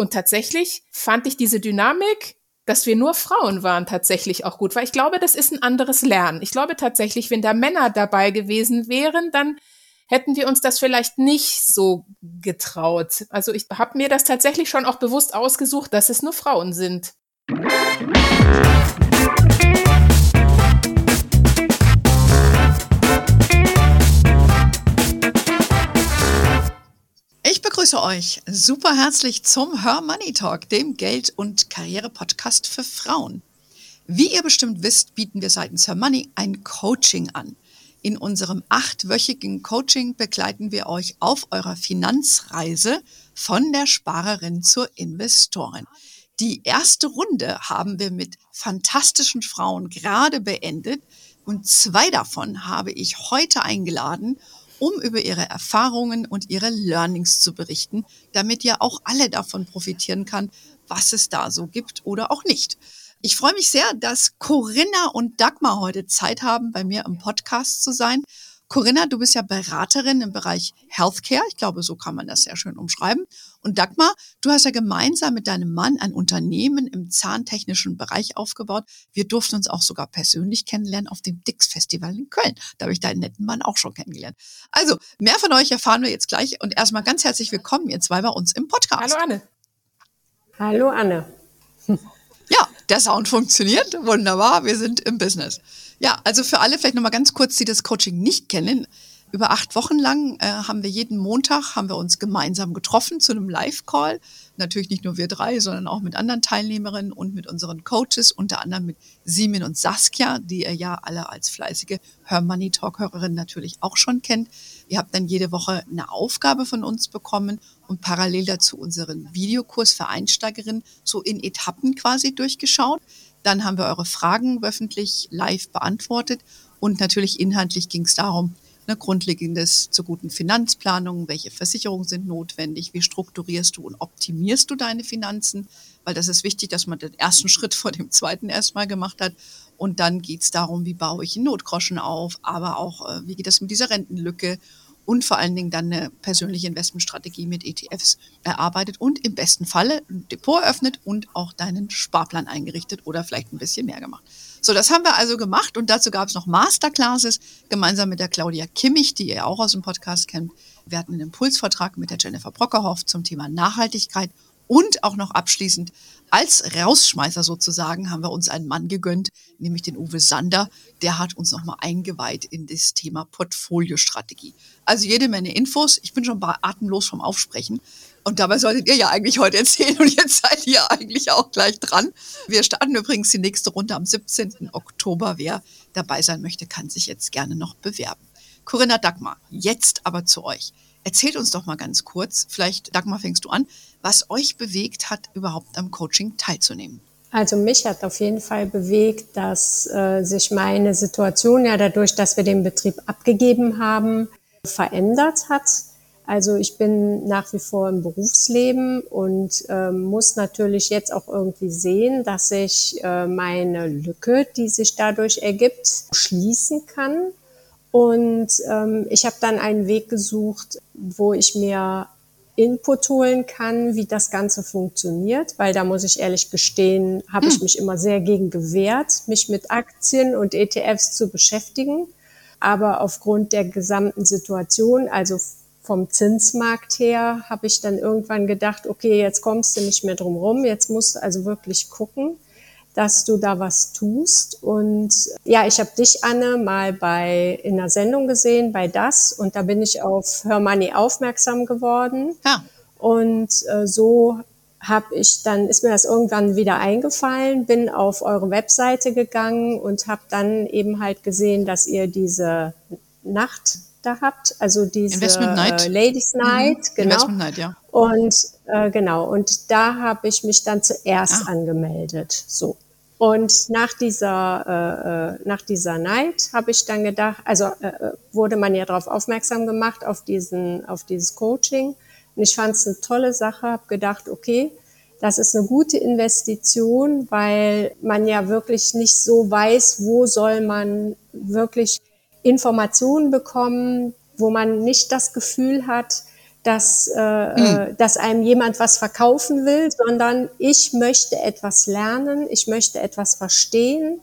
Und tatsächlich fand ich diese Dynamik, dass wir nur Frauen waren, tatsächlich auch gut, weil ich glaube, das ist ein anderes Lernen. Ich glaube tatsächlich, wenn da Männer dabei gewesen wären, dann hätten wir uns das vielleicht nicht so getraut. Also ich habe mir das tatsächlich schon auch bewusst ausgesucht, dass es nur Frauen sind. Begrüße euch super herzlich zum Her Money Talk, dem Geld- und Karriere-Podcast für Frauen. Wie ihr bestimmt wisst, bieten wir seitens Her Money ein Coaching an. In unserem achtwöchigen Coaching begleiten wir euch auf eurer Finanzreise von der Sparerin zur Investorin. Die erste Runde haben wir mit fantastischen Frauen gerade beendet und zwei davon habe ich heute eingeladen, um über ihre Erfahrungen und ihre Learnings zu berichten, damit ihr auch alle davon profitieren kann, was es da so gibt oder auch nicht. Ich freue mich sehr, dass Corinna und Dagmar heute Zeit haben, bei mir im Podcast zu sein. Corinna, du bist ja Beraterin im Bereich Healthcare. Ich glaube, so kann man das sehr schön umschreiben. Und Dagmar, du hast ja gemeinsam mit deinem Mann ein Unternehmen im zahntechnischen Bereich aufgebaut. Wir durften uns auch sogar persönlich kennenlernen auf dem Dix Festival in Köln. Da habe ich deinen netten Mann auch schon kennengelernt. Also, mehr von euch erfahren wir jetzt gleich. Und erstmal ganz herzlich willkommen, ihr zwei bei uns im Podcast. Hallo Anne. Hallo Anne. Ja, der Sound funktioniert. Wunderbar. Wir sind im Business. Ja, also für alle vielleicht nochmal ganz kurz, die das Coaching nicht kennen. Über acht Wochen lang äh, haben wir jeden Montag haben wir uns gemeinsam getroffen zu einem Live-Call. Natürlich nicht nur wir drei, sondern auch mit anderen Teilnehmerinnen und mit unseren Coaches, unter anderem mit Simin und Saskia, die ihr ja alle als fleißige Her Money Talk-Hörerin natürlich auch schon kennt. Ihr habt dann jede Woche eine Aufgabe von uns bekommen und parallel dazu unseren Videokurs für Einsteigerinnen so in Etappen quasi durchgeschaut. Dann haben wir eure Fragen wöchentlich live beantwortet und natürlich inhaltlich ging es darum, ne, Grundlegendes zur guten Finanzplanung, welche Versicherungen sind notwendig, wie strukturierst du und optimierst du deine Finanzen, weil das ist wichtig, dass man den ersten Schritt vor dem zweiten erstmal gemacht hat. Und dann geht es darum, wie baue ich einen Notgroschen auf, aber auch, äh, wie geht das mit dieser Rentenlücke und vor allen Dingen dann eine persönliche Investmentstrategie mit ETFs erarbeitet und im besten Falle ein Depot eröffnet und auch deinen Sparplan eingerichtet oder vielleicht ein bisschen mehr gemacht. So, das haben wir also gemacht und dazu gab es noch Masterclasses gemeinsam mit der Claudia Kimmich, die ihr auch aus dem Podcast kennt. Wir hatten einen Impulsvertrag mit der Jennifer Brockerhoff zum Thema Nachhaltigkeit und auch noch abschließend als Rausschmeißer sozusagen haben wir uns einen Mann gegönnt, nämlich den Uwe Sander. Der hat uns nochmal eingeweiht in das Thema Portfoliostrategie. Also jede Menge Infos. Ich bin schon atemlos vom Aufsprechen. Und dabei solltet ihr ja eigentlich heute erzählen und jetzt seid ihr eigentlich auch gleich dran. Wir starten übrigens die nächste Runde am 17. Oktober. Wer dabei sein möchte, kann sich jetzt gerne noch bewerben. Corinna Dagmar, jetzt aber zu euch. Erzählt uns doch mal ganz kurz, vielleicht Dagmar fängst du an, was euch bewegt hat, überhaupt am Coaching teilzunehmen. Also mich hat auf jeden Fall bewegt, dass äh, sich meine Situation ja dadurch, dass wir den Betrieb abgegeben haben, verändert hat. Also ich bin nach wie vor im Berufsleben und äh, muss natürlich jetzt auch irgendwie sehen, dass ich äh, meine Lücke, die sich dadurch ergibt, schließen kann. Und ähm, ich habe dann einen Weg gesucht, wo ich mir Input holen kann, wie das Ganze funktioniert, weil da muss ich ehrlich gestehen, habe ich hm. mich immer sehr gegen gewehrt, mich mit Aktien und ETFs zu beschäftigen. Aber aufgrund der gesamten Situation, also vom Zinsmarkt her, habe ich dann irgendwann gedacht, okay, jetzt kommst du nicht mehr drum rum, jetzt musst du also wirklich gucken, dass du da was tust. Und ja, ich habe dich, Anne, mal bei in einer Sendung gesehen, bei das, und da bin ich auf Her Money aufmerksam geworden. Ja. Und äh, so habe ich dann ist mir das irgendwann wieder eingefallen, bin auf eure Webseite gegangen und habe dann eben halt gesehen, dass ihr diese Nacht da habt, also diese Investment Night. Äh, Ladies Night, mhm. genau. Investment Night, ja. Und äh, genau, und da habe ich mich dann zuerst ah. angemeldet. So. Und nach dieser, äh, äh nach dieser Night habe ich dann gedacht, also äh, äh, wurde man ja darauf aufmerksam gemacht, auf, diesen, auf dieses Coaching. Und ich fand es eine tolle Sache, habe gedacht, okay, das ist eine gute Investition, weil man ja wirklich nicht so weiß, wo soll man wirklich Informationen bekommen, wo man nicht das Gefühl hat, dass, äh, mhm. dass einem jemand was verkaufen will, sondern ich möchte etwas lernen, ich möchte etwas verstehen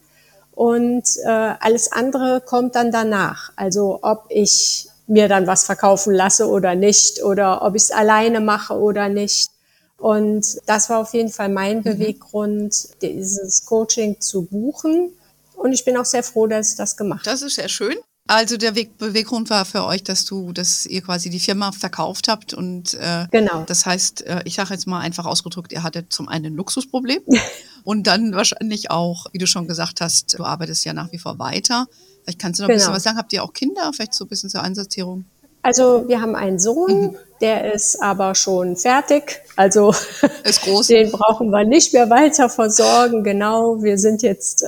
und äh, alles andere kommt dann danach. Also ob ich mir dann was verkaufen lasse oder nicht oder ob ich es alleine mache oder nicht. Und das war auf jeden Fall mein mhm. Beweggrund, dieses Coaching zu buchen. Und ich bin auch sehr froh, dass ich das gemacht habe. Das ist sehr schön. Also der Weg, Beweggrund war für euch, dass du, dass ihr quasi die Firma verkauft habt und äh, genau. das heißt, äh, ich sage jetzt mal einfach ausgedrückt, ihr hattet zum einen ein Luxusproblem und dann wahrscheinlich auch, wie du schon gesagt hast, du arbeitest ja nach wie vor weiter. Vielleicht kannst du noch genau. ein bisschen genau. was sagen. Habt ihr auch Kinder? Vielleicht so ein bisschen zur Einsortierung. Also wir haben einen Sohn, mhm. der ist aber schon fertig. Also den brauchen wir nicht mehr weiter versorgen. Genau, wir sind jetzt, äh,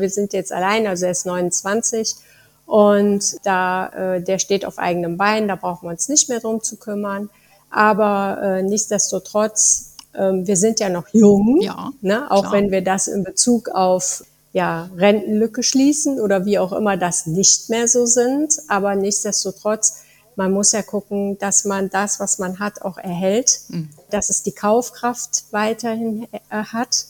wir sind jetzt allein. Also er ist 29 und da, äh, der steht auf eigenem Bein, da brauchen wir uns nicht mehr drum zu kümmern. Aber äh, nichtsdestotrotz, äh, wir sind ja noch jung, ja, ne? auch klar. wenn wir das in Bezug auf ja, Rentenlücke schließen oder wie auch immer das nicht mehr so sind. Aber nichtsdestotrotz, man muss ja gucken, dass man das, was man hat, auch erhält, mhm. dass es die Kaufkraft weiterhin äh, hat.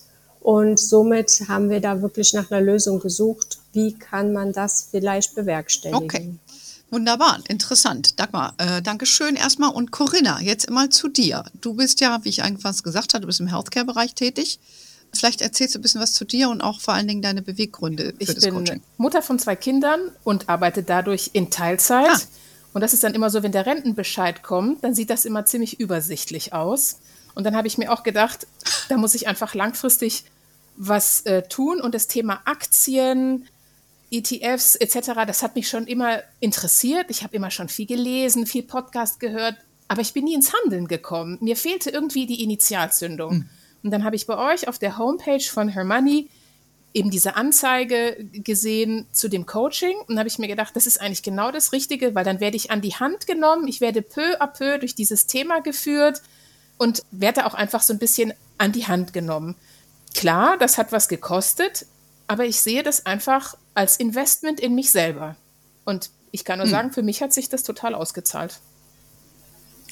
Und somit haben wir da wirklich nach einer Lösung gesucht, wie kann man das vielleicht bewerkstelligen. Okay. Wunderbar, interessant. Dagmar, äh, danke schön erstmal. Und Corinna, jetzt mal zu dir. Du bist ja, wie ich anfangs gesagt habe, du bist im Healthcare-Bereich tätig. Vielleicht erzählst du ein bisschen was zu dir und auch vor allen Dingen deine Beweggründe für ich das Coaching. Ich bin Mutter von zwei Kindern und arbeite dadurch in Teilzeit. Ah. Und das ist dann immer so, wenn der Rentenbescheid kommt, dann sieht das immer ziemlich übersichtlich aus. Und dann habe ich mir auch gedacht, da muss ich einfach langfristig was äh, tun. Und das Thema Aktien, ETFs etc., das hat mich schon immer interessiert. Ich habe immer schon viel gelesen, viel Podcast gehört, aber ich bin nie ins Handeln gekommen. Mir fehlte irgendwie die Initialzündung. Mhm. Und dann habe ich bei euch auf der Homepage von Hermoney eben diese Anzeige gesehen zu dem Coaching und habe ich mir gedacht, das ist eigentlich genau das Richtige, weil dann werde ich an die Hand genommen, ich werde peu à peu durch dieses Thema geführt und werde auch einfach so ein bisschen an die Hand genommen. Klar, das hat was gekostet, aber ich sehe das einfach als Investment in mich selber. Und ich kann nur hm. sagen, für mich hat sich das total ausgezahlt.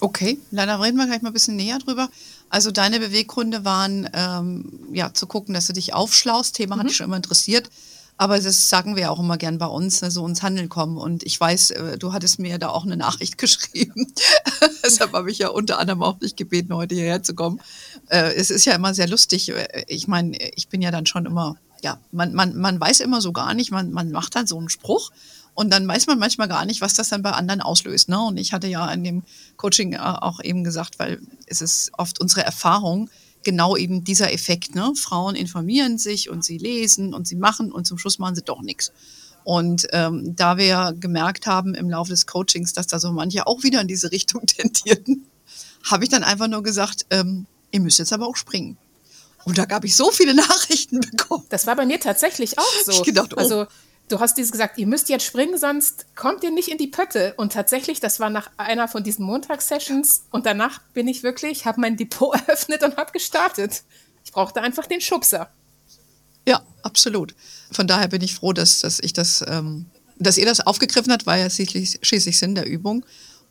Okay, leider reden wir gleich mal ein bisschen näher drüber. Also deine Beweggründe waren, ähm, ja, zu gucken, dass du dich aufschlaust. Thema mhm. hat dich schon immer interessiert. Aber das sagen wir auch immer gern bei uns, ne, so ins Handeln kommen. Und ich weiß, äh, du hattest mir da auch eine Nachricht geschrieben. Deshalb habe ich ja unter anderem auch dich gebeten, heute hierher zu kommen. Äh, es ist ja immer sehr lustig. Äh, ich meine, ich bin ja dann schon immer ja, man, man, man weiß immer so gar nicht, man, man macht dann so einen Spruch und dann weiß man manchmal gar nicht, was das dann bei anderen auslöst. Ne? Und ich hatte ja in dem Coaching äh, auch eben gesagt, weil es ist oft unsere Erfahrung, genau eben dieser Effekt. Ne? Frauen informieren sich und sie lesen und sie machen und zum Schluss machen sie doch nichts. Und ähm, da wir gemerkt haben im Laufe des Coachings, dass da so manche auch wieder in diese Richtung tendierten, habe ich dann einfach nur gesagt, ähm, ihr müsst jetzt aber auch springen. Und da gab ich so viele Nachrichten bekommen. Das war bei mir tatsächlich auch so. Ich gedacht, oh. Also du hast dieses gesagt, ihr müsst jetzt springen, sonst kommt ihr nicht in die Pötte. Und tatsächlich, das war nach einer von diesen Montagssessions und danach bin ich wirklich, habe mein Depot eröffnet und habe gestartet. Ich brauchte einfach den Schubser. Ja, absolut. Von daher bin ich froh, dass, dass ich das, ähm, dass ihr das aufgegriffen habt, war ja schließlich, schließlich Sinn der Übung.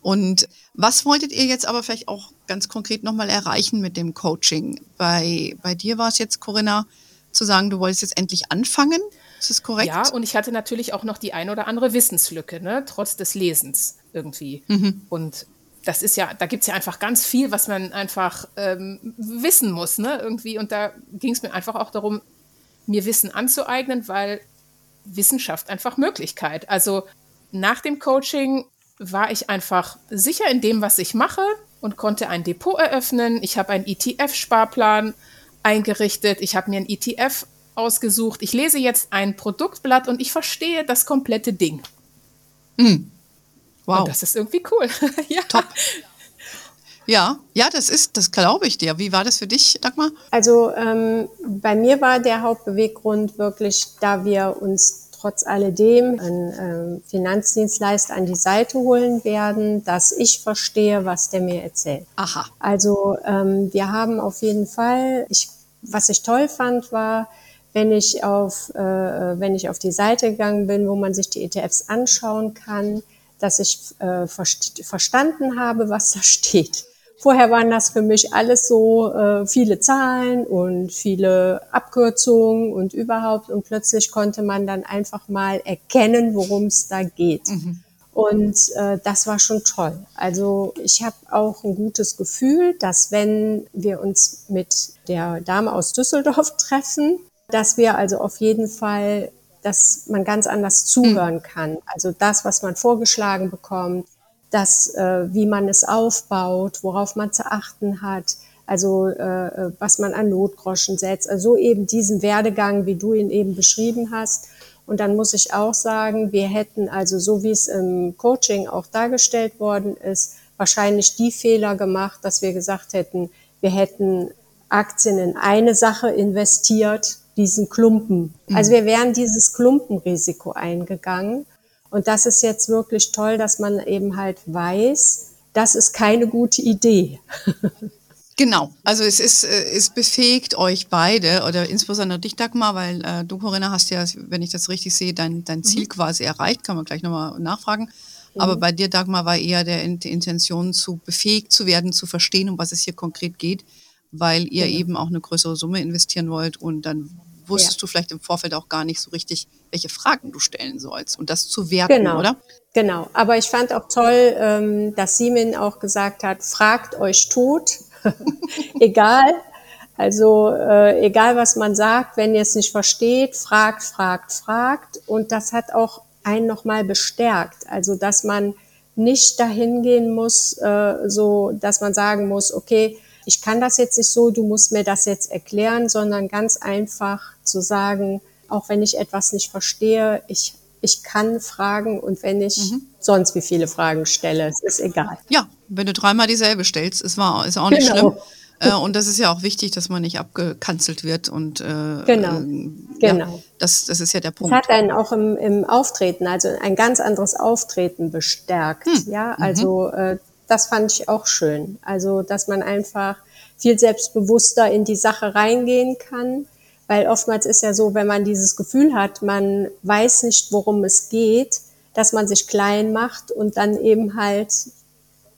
Und was wolltet ihr jetzt aber vielleicht auch ganz konkret nochmal erreichen mit dem Coaching? Bei, bei dir war es jetzt, Corinna, zu sagen, du wolltest jetzt endlich anfangen. Ist das korrekt? Ja, und ich hatte natürlich auch noch die ein oder andere Wissenslücke, ne? trotz des Lesens irgendwie. Mhm. Und das ist ja, da gibt es ja einfach ganz viel, was man einfach ähm, wissen muss, ne? Irgendwie. Und da ging es mir einfach auch darum, mir Wissen anzueignen, weil Wissenschaft einfach Möglichkeit. Also nach dem Coaching war ich einfach sicher in dem, was ich mache und konnte ein Depot eröffnen. Ich habe einen ETF-Sparplan eingerichtet. Ich habe mir ein ETF ausgesucht. Ich lese jetzt ein Produktblatt und ich verstehe das komplette Ding. Mhm. Wow. Und das ist irgendwie cool. ja. Top. Ja, ja, das ist, das glaube ich dir. Wie war das für dich, Dagmar? Also ähm, bei mir war der Hauptbeweggrund wirklich, da wir uns trotz alledem einen äh, Finanzdienstleister an die Seite holen werden, dass ich verstehe, was der mir erzählt. Aha. Also ähm, wir haben auf jeden Fall, ich, was ich toll fand, war, wenn ich auf, äh, wenn ich auf die Seite gegangen bin, wo man sich die ETFs anschauen kann, dass ich äh, verstanden habe, was da steht. Vorher waren das für mich alles so äh, viele Zahlen und viele Abkürzungen und überhaupt. Und plötzlich konnte man dann einfach mal erkennen, worum es da geht. Mhm. Und äh, das war schon toll. Also ich habe auch ein gutes Gefühl, dass wenn wir uns mit der Dame aus Düsseldorf treffen, dass wir also auf jeden Fall, dass man ganz anders zuhören kann. Also das, was man vorgeschlagen bekommt, das, äh, wie man es aufbaut, worauf man zu achten hat, also äh, was man an Notgroschen setzt, also eben diesen Werdegang, wie du ihn eben beschrieben hast. Und dann muss ich auch sagen, wir hätten also so wie es im Coaching auch dargestellt worden ist, wahrscheinlich die Fehler gemacht, dass wir gesagt hätten, wir hätten Aktien in eine Sache investiert, diesen Klumpen. Mhm. Also wir wären dieses Klumpenrisiko eingegangen. Und das ist jetzt wirklich toll, dass man eben halt weiß, das ist keine gute Idee. Genau, also es ist, äh, es befähigt euch beide oder insbesondere dich, Dagmar, weil äh, du, Corinna, hast ja, wenn ich das richtig sehe, dein, dein Ziel mhm. quasi erreicht, kann man gleich nochmal nachfragen. Mhm. Aber bei dir, Dagmar, war eher der, die Intention, zu befähigt zu werden, zu verstehen, um was es hier konkret geht, weil ihr mhm. eben auch eine größere Summe investieren wollt und dann wusstest ja. du vielleicht im Vorfeld auch gar nicht so richtig, welche Fragen du stellen sollst und das zu werten, genau. oder? Genau, aber ich fand auch toll, ähm, dass Simin auch gesagt hat, fragt euch tot, egal. Also äh, egal, was man sagt, wenn ihr es nicht versteht, fragt, fragt, fragt. Und das hat auch einen nochmal bestärkt. Also dass man nicht dahin gehen muss, äh, so dass man sagen muss, okay, ich kann das jetzt nicht so, du musst mir das jetzt erklären, sondern ganz einfach zu sagen, auch wenn ich etwas nicht verstehe, ich, ich kann fragen und wenn ich mhm. sonst wie viele Fragen stelle, es ist egal. Ja, wenn du dreimal dieselbe stellst, ist, wahr, ist auch nicht genau. schlimm. Äh, und das ist ja auch wichtig, dass man nicht abgekanzelt wird und äh, genau, äh, genau. Ja, das, das ist ja der Punkt. Das hat einen auch im, im Auftreten, also ein ganz anderes Auftreten bestärkt. Hm. Ja, mhm. also mhm. Das fand ich auch schön. Also, dass man einfach viel selbstbewusster in die Sache reingehen kann. Weil oftmals ist ja so, wenn man dieses Gefühl hat, man weiß nicht, worum es geht, dass man sich klein macht und dann eben halt,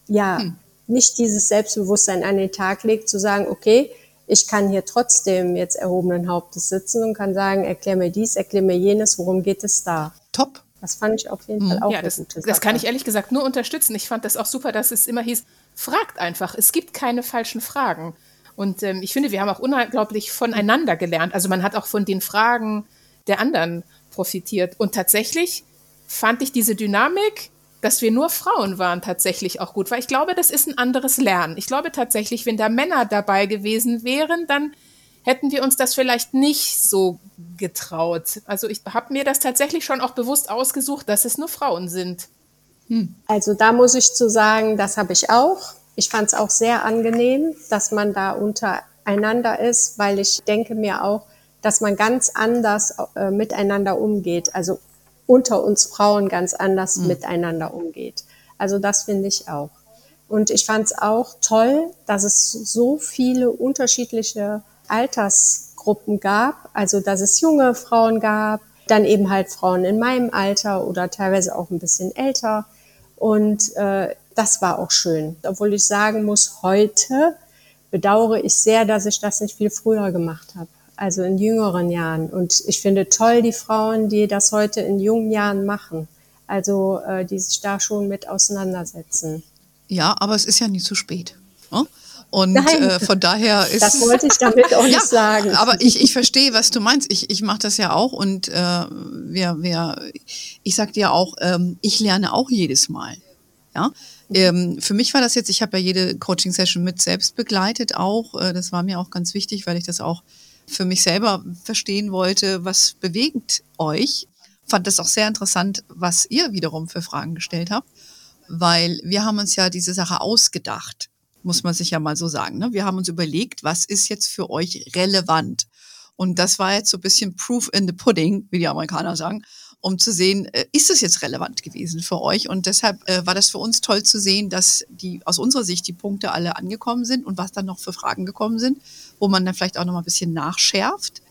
ja, hm. nicht dieses Selbstbewusstsein an den Tag legt, zu sagen, okay, ich kann hier trotzdem jetzt erhobenen Hauptes sitzen und kann sagen, erklär mir dies, erklär mir jenes, worum geht es da? Top. Das fand ich auf jeden Fall mhm. auch ja, das, das kann ich ehrlich gesagt nur unterstützen. Ich fand das auch super, dass es immer hieß, fragt einfach. Es gibt keine falschen Fragen. Und ähm, ich finde, wir haben auch unglaublich voneinander gelernt. Also man hat auch von den Fragen der anderen profitiert. Und tatsächlich fand ich diese Dynamik, dass wir nur Frauen waren, tatsächlich auch gut. Weil ich glaube, das ist ein anderes Lernen. Ich glaube tatsächlich, wenn da Männer dabei gewesen wären, dann hätten wir uns das vielleicht nicht so getraut. Also ich habe mir das tatsächlich schon auch bewusst ausgesucht, dass es nur Frauen sind. Hm. Also da muss ich zu sagen, das habe ich auch. Ich fand es auch sehr angenehm, dass man da untereinander ist, weil ich denke mir auch, dass man ganz anders äh, miteinander umgeht. Also unter uns Frauen ganz anders hm. miteinander umgeht. Also das finde ich auch. Und ich fand es auch toll, dass es so viele unterschiedliche Altersgruppen gab, also dass es junge Frauen gab, dann eben halt Frauen in meinem Alter oder teilweise auch ein bisschen älter. Und äh, das war auch schön. Obwohl ich sagen muss, heute bedauere ich sehr, dass ich das nicht viel früher gemacht habe. Also in jüngeren Jahren. Und ich finde toll die Frauen, die das heute in jungen Jahren machen. Also äh, die sich da schon mit auseinandersetzen. Ja, aber es ist ja nie zu spät. Ne? Und äh, von daher ist. Das wollte ich damit auch nicht ja, sagen. Aber ich, ich verstehe, was du meinst. Ich, ich mache das ja auch und äh, wir, wir, ich sag dir auch, ähm, ich lerne auch jedes Mal. Ja. Ähm, für mich war das jetzt, ich habe ja jede Coaching-Session mit selbst begleitet auch. Äh, das war mir auch ganz wichtig, weil ich das auch für mich selber verstehen wollte, was bewegt euch. Fand das auch sehr interessant, was ihr wiederum für Fragen gestellt habt, weil wir haben uns ja diese Sache ausgedacht muss man sich ja mal so sagen. Ne? Wir haben uns überlegt, was ist jetzt für euch relevant? Und das war jetzt so ein bisschen Proof in the Pudding, wie die Amerikaner sagen, um zu sehen, äh, ist es jetzt relevant gewesen für euch? Und deshalb äh, war das für uns toll zu sehen, dass die aus unserer Sicht die Punkte alle angekommen sind und was dann noch für Fragen gekommen sind, wo man dann vielleicht auch noch mal ein bisschen nachschärft.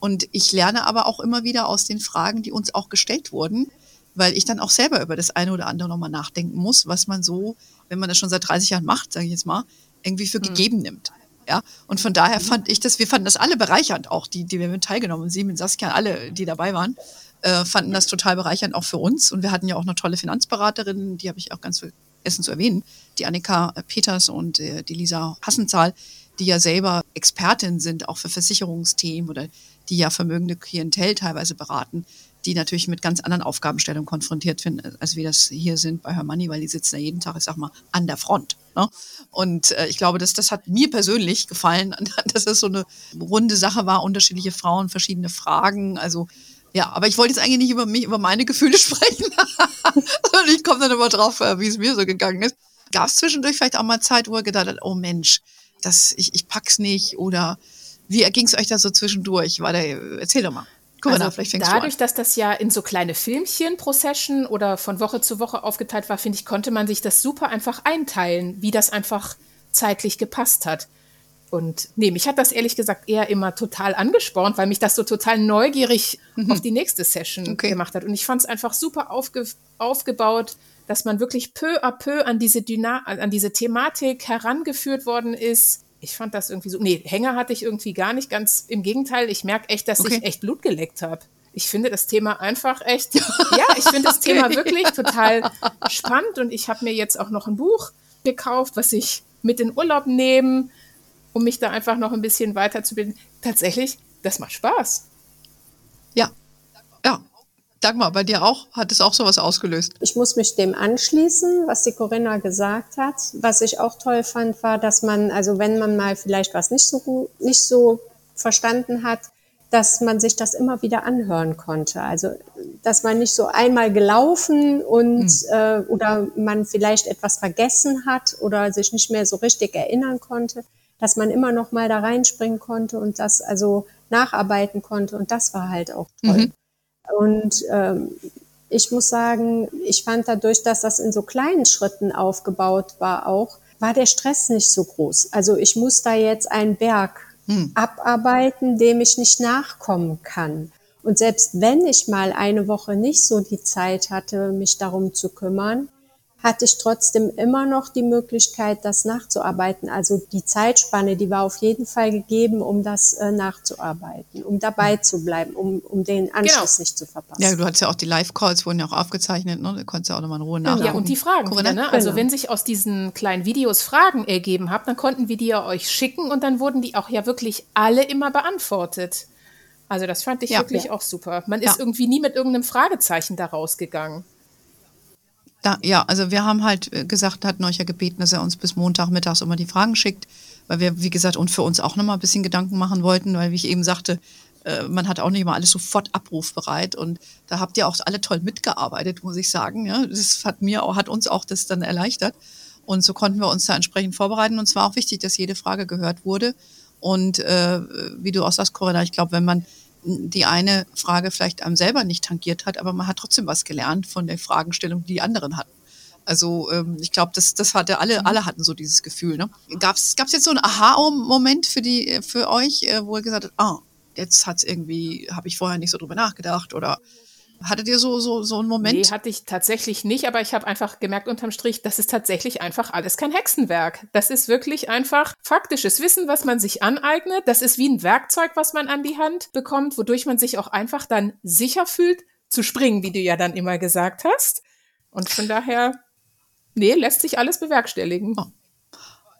Und ich lerne aber auch immer wieder aus den Fragen, die uns auch gestellt wurden, weil ich dann auch selber über das eine oder andere nochmal nachdenken muss, was man so, wenn man das schon seit 30 Jahren macht, sage ich jetzt mal, irgendwie für mhm. gegeben nimmt. Ja, und von daher mhm. fand ich das, wir fanden das alle bereichernd, auch die, die wir mit teilgenommen haben, Sie mit Saskia, alle, die dabei waren, äh, fanden das total bereichernd auch für uns. Und wir hatten ja auch eine tolle Finanzberaterin, die habe ich auch ganz vergessen zu erwähnen, die Annika Peters und äh, die Lisa Hassenzahl, die ja selber Expertin sind, auch für Versicherungsthemen oder die ja vermögende Klientel teilweise beraten, die natürlich mit ganz anderen Aufgabenstellungen konfrontiert sind, als wir das hier sind bei Her Money, weil die sitzen ja jeden Tag, ich sag mal, an der Front. Ne? Und äh, ich glaube, dass das hat mir persönlich gefallen, dass es so eine runde Sache war, unterschiedliche Frauen, verschiedene Fragen. Also ja, aber ich wollte jetzt eigentlich nicht über mich, über meine Gefühle sprechen. Und ich komme dann immer drauf, äh, wie es mir so gegangen ist. Gab es zwischendurch vielleicht auch mal Zeit, wo ihr gedacht habt, oh Mensch, das, ich, ich pack's nicht oder wie erging es euch da so zwischendurch? War der, erzähl doch mal. Corinna, also dadurch, dass das ja in so kleine Filmchen pro Session oder von Woche zu Woche aufgeteilt war, finde ich, konnte man sich das super einfach einteilen, wie das einfach zeitlich gepasst hat. Und nee, mich hat das ehrlich gesagt eher immer total angespornt, weil mich das so total neugierig mhm. auf die nächste Session okay. gemacht hat. Und ich fand es einfach super aufge aufgebaut, dass man wirklich peu à peu an diese, Dyna an diese Thematik herangeführt worden ist ich fand das irgendwie so. Nee, Hänger hatte ich irgendwie gar nicht. Ganz im Gegenteil, ich merke echt, dass okay. ich echt Blut geleckt habe. Ich finde das Thema einfach echt, ja, ich finde das okay. Thema wirklich total spannend und ich habe mir jetzt auch noch ein Buch gekauft, was ich mit in Urlaub nehme, um mich da einfach noch ein bisschen weiterzubilden. Tatsächlich, das macht Spaß. Ja, ja, Dagmar, bei dir auch? Hat es auch sowas ausgelöst? Ich muss mich dem anschließen, was die Corinna gesagt hat. Was ich auch toll fand, war, dass man, also wenn man mal vielleicht was nicht so gut, nicht so verstanden hat, dass man sich das immer wieder anhören konnte. Also, dass man nicht so einmal gelaufen und hm. äh, oder man vielleicht etwas vergessen hat oder sich nicht mehr so richtig erinnern konnte, dass man immer noch mal da reinspringen konnte und das also nacharbeiten konnte. Und das war halt auch toll. Mhm. Und ähm, ich muss sagen, ich fand dadurch, dass das in so kleinen Schritten aufgebaut war auch, war der Stress nicht so groß. Also ich muss da jetzt einen Berg hm. abarbeiten, dem ich nicht nachkommen kann. Und selbst wenn ich mal eine Woche nicht so die Zeit hatte, mich darum zu kümmern, hatte ich trotzdem immer noch die Möglichkeit, das nachzuarbeiten. Also die Zeitspanne, die war auf jeden Fall gegeben, um das äh, nachzuarbeiten, um dabei zu bleiben, um, um den Anschluss genau. nicht zu verpassen. Ja, du hattest ja auch die Live-Calls, wurden ja auch aufgezeichnet, ne? Du konntest ja auch nochmal in Ruhe nachgucken. Ja, und die Fragen wieder, ne? Also genau. wenn sich aus diesen kleinen Videos Fragen ergeben haben, dann konnten wir die ja euch schicken und dann wurden die auch ja wirklich alle immer beantwortet. Also das fand ich ja, wirklich ja. auch super. Man ist irgendwie nie mit irgendeinem Fragezeichen da rausgegangen. Da, ja, also wir haben halt äh, gesagt, hatten euch ja gebeten, dass er uns bis Montagmittags immer die Fragen schickt, weil wir, wie gesagt, und für uns auch nochmal ein bisschen Gedanken machen wollten, weil, wie ich eben sagte, äh, man hat auch nicht immer alles sofort abrufbereit und da habt ihr auch alle toll mitgearbeitet, muss ich sagen. Ja, das hat mir auch, hat uns auch das dann erleichtert und so konnten wir uns da entsprechend vorbereiten und es war auch wichtig, dass jede Frage gehört wurde und äh, wie du auch sagst, Corinna, ich glaube, wenn man die eine Frage vielleicht einem selber nicht tangiert hat, aber man hat trotzdem was gelernt von der Fragestellung, die die anderen hatten. Also ähm, ich glaube, das, das hatte alle, mhm. alle hatten so dieses Gefühl. Ne? Gab es jetzt so einen Aha-Moment für die, für euch, äh, wo ihr gesagt habt, ah, jetzt hat's irgendwie, habe ich vorher nicht so drüber nachgedacht oder Hattet ihr so, so, so einen Moment? Nee, hatte ich tatsächlich nicht, aber ich habe einfach gemerkt unterm Strich, das ist tatsächlich einfach alles kein Hexenwerk. Das ist wirklich einfach faktisches Wissen, was man sich aneignet. Das ist wie ein Werkzeug, was man an die Hand bekommt, wodurch man sich auch einfach dann sicher fühlt, zu springen, wie du ja dann immer gesagt hast. Und von daher, nee, lässt sich alles bewerkstelligen. Oh.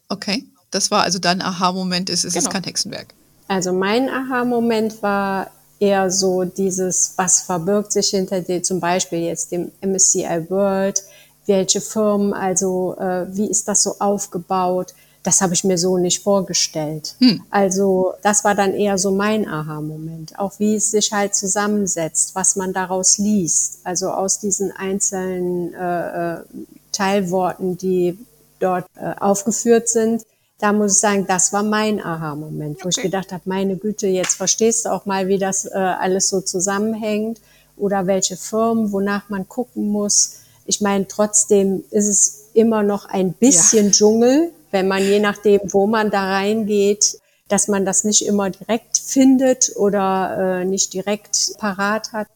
Okay, das war also dein Aha-Moment, es ist genau. kein Hexenwerk. Also mein Aha-Moment war eher so dieses, was verbirgt sich hinter dem, zum Beispiel jetzt dem MSCI World, welche Firmen, also äh, wie ist das so aufgebaut? Das habe ich mir so nicht vorgestellt. Hm. Also das war dann eher so mein Aha-Moment. Auch wie es sich halt zusammensetzt, was man daraus liest. Also aus diesen einzelnen äh, äh Teilworten, die dort äh, aufgeführt sind, da muss ich sagen, das war mein Aha-Moment, wo okay. ich gedacht habe, meine Güte, jetzt verstehst du auch mal, wie das äh, alles so zusammenhängt oder welche Firmen, wonach man gucken muss. Ich meine, trotzdem ist es immer noch ein bisschen ja. Dschungel, wenn man je nachdem, wo man da reingeht, dass man das nicht immer direkt findet oder äh, nicht direkt parat hat.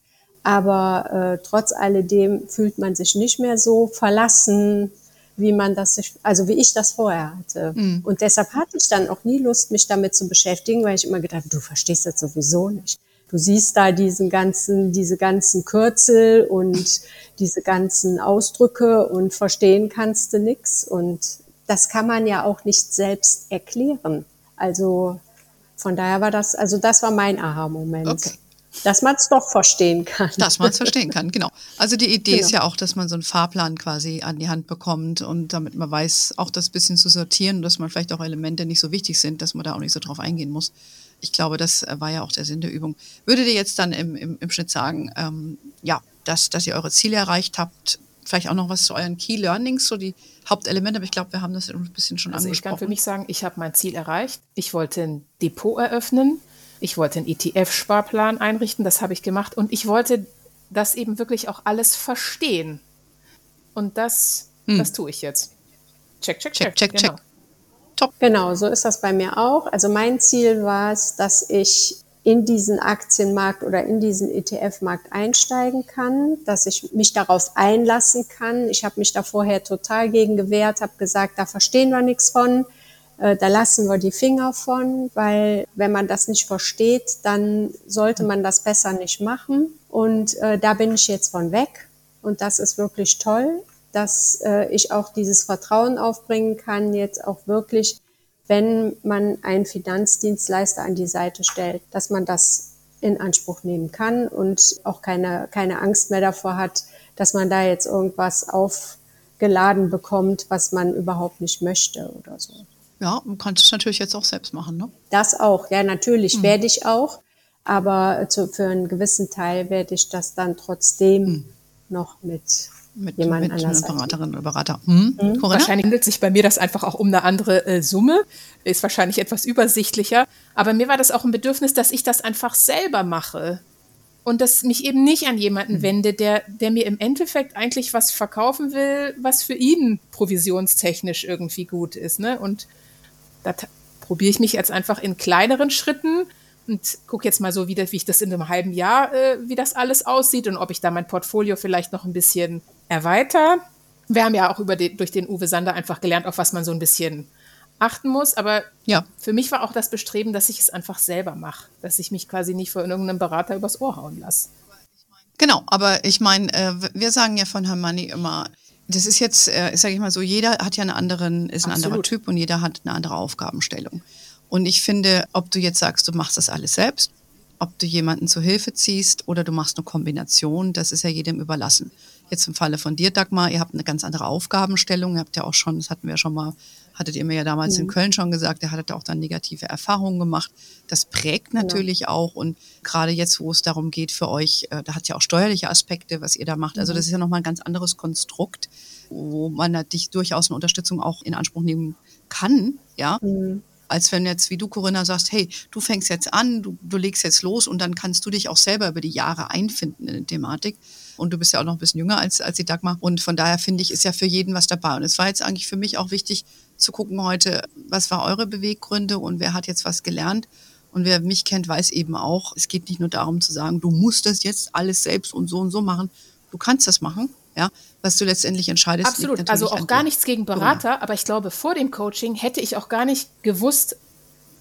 Aber äh, trotz alledem fühlt man sich nicht mehr so verlassen, wie man das also wie ich das vorher hatte. Mhm. Und deshalb hatte ich dann auch nie Lust, mich damit zu beschäftigen, weil ich immer gedacht, du verstehst das sowieso nicht. Du siehst da diesen ganzen, diese ganzen Kürzel und diese ganzen Ausdrücke und verstehen kannst du nix. Und das kann man ja auch nicht selbst erklären. Also von daher war das, also das war mein Aha-Moment. Okay. Dass man es doch verstehen kann. Dass man es verstehen kann, genau. Also die Idee genau. ist ja auch, dass man so einen Fahrplan quasi an die Hand bekommt und damit man weiß, auch das bisschen zu sortieren, dass man vielleicht auch Elemente nicht so wichtig sind, dass man da auch nicht so drauf eingehen muss. Ich glaube, das äh, war ja auch der Sinn der Übung. Würdet ihr jetzt dann im, im, im Schnitt sagen, ähm, ja, dass, dass ihr eure Ziele erreicht habt, vielleicht auch noch was zu euren Key Learnings, so die Hauptelemente, aber ich glaube, wir haben das ein bisschen schon also angesprochen. Ich kann für mich sagen, ich habe mein Ziel erreicht. Ich wollte ein Depot eröffnen. Ich wollte einen ETF-Sparplan einrichten, das habe ich gemacht. Und ich wollte das eben wirklich auch alles verstehen. Und das, hm. das tue ich jetzt. Check, check, check. check, check, genau. check. Top. Genau, so ist das bei mir auch. Also mein Ziel war es, dass ich in diesen Aktienmarkt oder in diesen ETF-Markt einsteigen kann, dass ich mich darauf einlassen kann. Ich habe mich da vorher total gegen gewehrt, habe gesagt, da verstehen wir nichts von, da lassen wir die Finger von, weil wenn man das nicht versteht, dann sollte man das besser nicht machen. Und äh, da bin ich jetzt von weg und das ist wirklich toll, dass äh, ich auch dieses Vertrauen aufbringen kann, jetzt auch wirklich wenn man einen Finanzdienstleister an die Seite stellt, dass man das in Anspruch nehmen kann und auch keine, keine Angst mehr davor hat, dass man da jetzt irgendwas aufgeladen bekommt, was man überhaupt nicht möchte oder so. Ja, du kannst es natürlich jetzt auch selbst machen, ne? Das auch, ja, natürlich mhm. werde ich auch, aber zu, für einen gewissen Teil werde ich das dann trotzdem mhm. noch mit mit, jemand mit einer Beraterin oder Berater. Hm? Mhm. Wahrscheinlich handelt sich bei mir das einfach auch um eine andere äh, Summe. Ist wahrscheinlich etwas übersichtlicher. Aber mir war das auch ein Bedürfnis, dass ich das einfach selber mache. Und dass mich eben nicht an jemanden mhm. wende, der, der mir im Endeffekt eigentlich was verkaufen will, was für ihn provisionstechnisch irgendwie gut ist. Ne? Und da probiere ich mich jetzt einfach in kleineren Schritten und gucke jetzt mal so, wie, das, wie ich das in einem halben Jahr, äh, wie das alles aussieht und ob ich da mein Portfolio vielleicht noch ein bisschen erweiter. Wir haben ja auch über den, durch den Uwe Sander einfach gelernt, auf was man so ein bisschen achten muss. Aber ja. für mich war auch das Bestreben, dass ich es einfach selber mache, dass ich mich quasi nicht von irgendeinem Berater übers Ohr hauen lasse. Genau, aber ich meine, äh, wir sagen ja von Herrn Money immer, das ist jetzt, äh, sage ich mal so, jeder hat ja einen anderen, ist ein Absolut. anderer Typ und jeder hat eine andere Aufgabenstellung. Und ich finde, ob du jetzt sagst, du machst das alles selbst, ob du jemanden zur Hilfe ziehst oder du machst eine Kombination, das ist ja jedem überlassen. Jetzt im Falle von dir, Dagmar, ihr habt eine ganz andere Aufgabenstellung. Ihr habt ja auch schon, das hatten wir ja schon mal, hattet ihr mir ja damals mhm. in Köln schon gesagt, ihr hattet auch dann negative Erfahrungen gemacht. Das prägt genau. natürlich ja. auch und gerade jetzt, wo es darum geht für euch, äh, da hat ja auch steuerliche Aspekte, was ihr da macht. Also mhm. das ist ja nochmal ein ganz anderes Konstrukt, wo man natürlich durchaus eine Unterstützung auch in Anspruch nehmen kann, ja. Mhm als wenn jetzt, wie du, Corinna, sagst, hey, du fängst jetzt an, du, du legst jetzt los und dann kannst du dich auch selber über die Jahre einfinden in die Thematik. Und du bist ja auch noch ein bisschen jünger als, als die Dagmar. Und von daher finde ich, ist ja für jeden was dabei. Und es war jetzt eigentlich für mich auch wichtig zu gucken heute, was war eure Beweggründe und wer hat jetzt was gelernt. Und wer mich kennt, weiß eben auch, es geht nicht nur darum zu sagen, du musst das jetzt alles selbst und so und so machen. Du kannst das machen, ja. Was du letztendlich entscheidest. Absolut. Also auch gar nichts gegen Berater, ja. aber ich glaube, vor dem Coaching hätte ich auch gar nicht gewusst,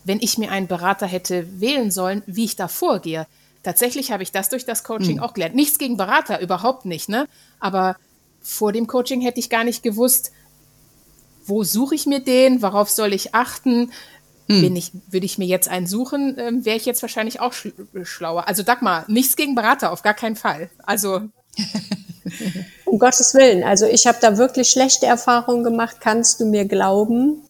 wenn ich mir einen Berater hätte wählen sollen, wie ich da vorgehe. Tatsächlich habe ich das durch das Coaching mhm. auch gelernt. Nichts gegen Berater, überhaupt nicht, ne? Aber vor dem Coaching hätte ich gar nicht gewusst, wo suche ich mir den, worauf soll ich achten. Hm. ich, würde ich mir jetzt einen suchen, ähm, wäre ich jetzt wahrscheinlich auch sch schlauer. Also Dagmar, nichts gegen Berater, auf gar keinen Fall. Also. um Gottes Willen. Also ich habe da wirklich schlechte Erfahrungen gemacht, kannst du mir glauben.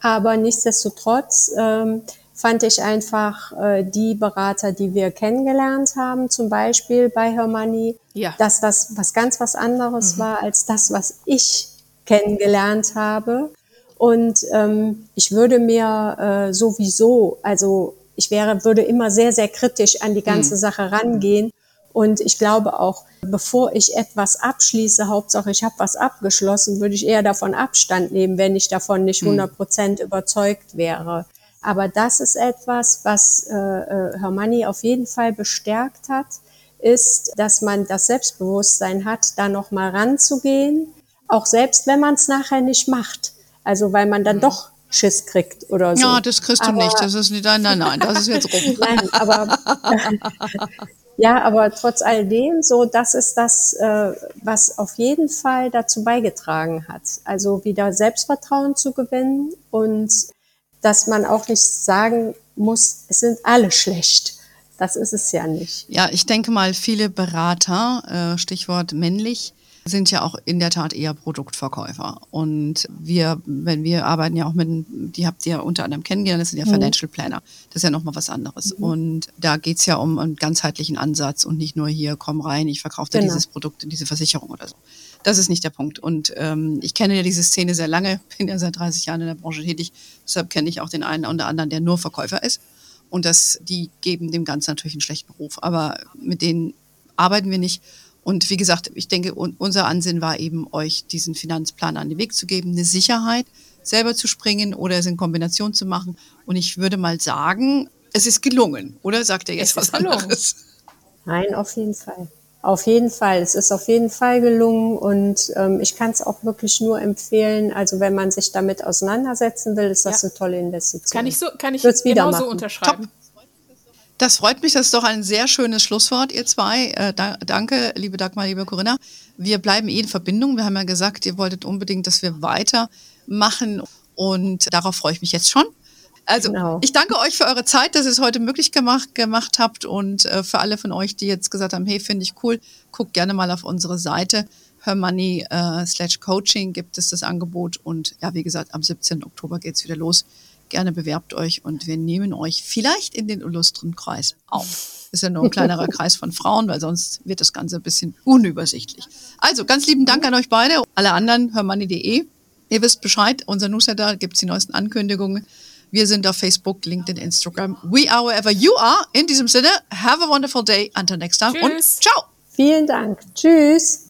Aber nichtsdestotrotz ähm, fand ich einfach äh, die Berater, die wir kennengelernt haben, zum Beispiel bei Hermanni, ja. dass das was ganz was anderes mhm. war als das, was ich kennengelernt habe. Und ähm, ich würde mir äh, sowieso, also ich wäre, würde immer sehr, sehr kritisch an die ganze mhm. Sache rangehen. Und ich glaube auch, bevor ich etwas abschließe, Hauptsache ich habe was abgeschlossen, würde ich eher davon Abstand nehmen, wenn ich davon nicht 100 mhm. Prozent überzeugt wäre. Aber das ist etwas, was äh, äh, Hermanni auf jeden Fall bestärkt hat, ist, dass man das Selbstbewusstsein hat, da nochmal ranzugehen, auch selbst wenn man es nachher nicht macht. Also weil man dann mhm. doch Schiss kriegt oder so. Ja, das kriegst du aber, nicht. Das ist nicht, nein, nein, nein, das ist jetzt rum. nein, aber ja, aber trotz alledem, so das ist das, äh, was auf jeden Fall dazu beigetragen hat. Also wieder Selbstvertrauen zu gewinnen und dass man auch nicht sagen muss, es sind alle schlecht. Das ist es ja nicht. Ja, ich denke mal, viele Berater, äh, Stichwort männlich, sind ja auch in der Tat eher Produktverkäufer. Und wir, wenn wir arbeiten ja auch mit, die habt ihr unter anderem kennengelernt, das sind ja mhm. Financial Planner. Das ist ja nochmal was anderes. Mhm. Und da geht's ja um einen ganzheitlichen Ansatz und nicht nur hier, komm rein, ich verkaufe dir genau. dieses Produkt, diese Versicherung oder so. Das ist nicht der Punkt. Und ähm, ich kenne ja diese Szene sehr lange, bin ja seit 30 Jahren in der Branche tätig. Deshalb kenne ich auch den einen oder anderen, der nur Verkäufer ist. Und das, die geben dem Ganzen natürlich einen schlechten Ruf. Aber mit denen arbeiten wir nicht. Und wie gesagt, ich denke, unser Ansinn war eben, euch diesen Finanzplan an den Weg zu geben, eine Sicherheit, selber zu springen oder es in Kombination zu machen. Und ich würde mal sagen, es ist gelungen, oder sagt er jetzt es was anderes? Nein, auf jeden Fall. Auf jeden Fall. Es ist auf jeden Fall gelungen und ähm, ich kann es auch wirklich nur empfehlen. Also wenn man sich damit auseinandersetzen will, ist das ja. eine tolle Investition. Kann ich so, kann ich genauso unterschreiben. Top. Das freut mich, das ist doch ein sehr schönes Schlusswort, ihr zwei. Äh, da, danke, liebe Dagmar, liebe Corinna. Wir bleiben eh in Verbindung. Wir haben ja gesagt, ihr wolltet unbedingt, dass wir weitermachen und darauf freue ich mich jetzt schon. Also genau. ich danke euch für eure Zeit, dass ihr es heute möglich gemacht, gemacht habt und äh, für alle von euch, die jetzt gesagt haben, hey, finde ich cool, guckt gerne mal auf unsere Seite. Hermoney äh, slash Coaching gibt es das Angebot und ja, wie gesagt, am 17. Oktober geht's wieder los gerne bewerbt euch und wir nehmen euch vielleicht in den illustren Kreis auf. Ist ja nur ein kleinerer Kreis von Frauen, weil sonst wird das Ganze ein bisschen unübersichtlich. Also ganz lieben Dank an euch beide. Alle anderen, hörmoney.de. Ihr wisst Bescheid, unser Newsletter gibt es die neuesten Ankündigungen. Wir sind auf Facebook, LinkedIn, Instagram. We are wherever you are. In diesem Sinne, have a wonderful day. Until next time Tschüss. und ciao. Vielen Dank. Tschüss.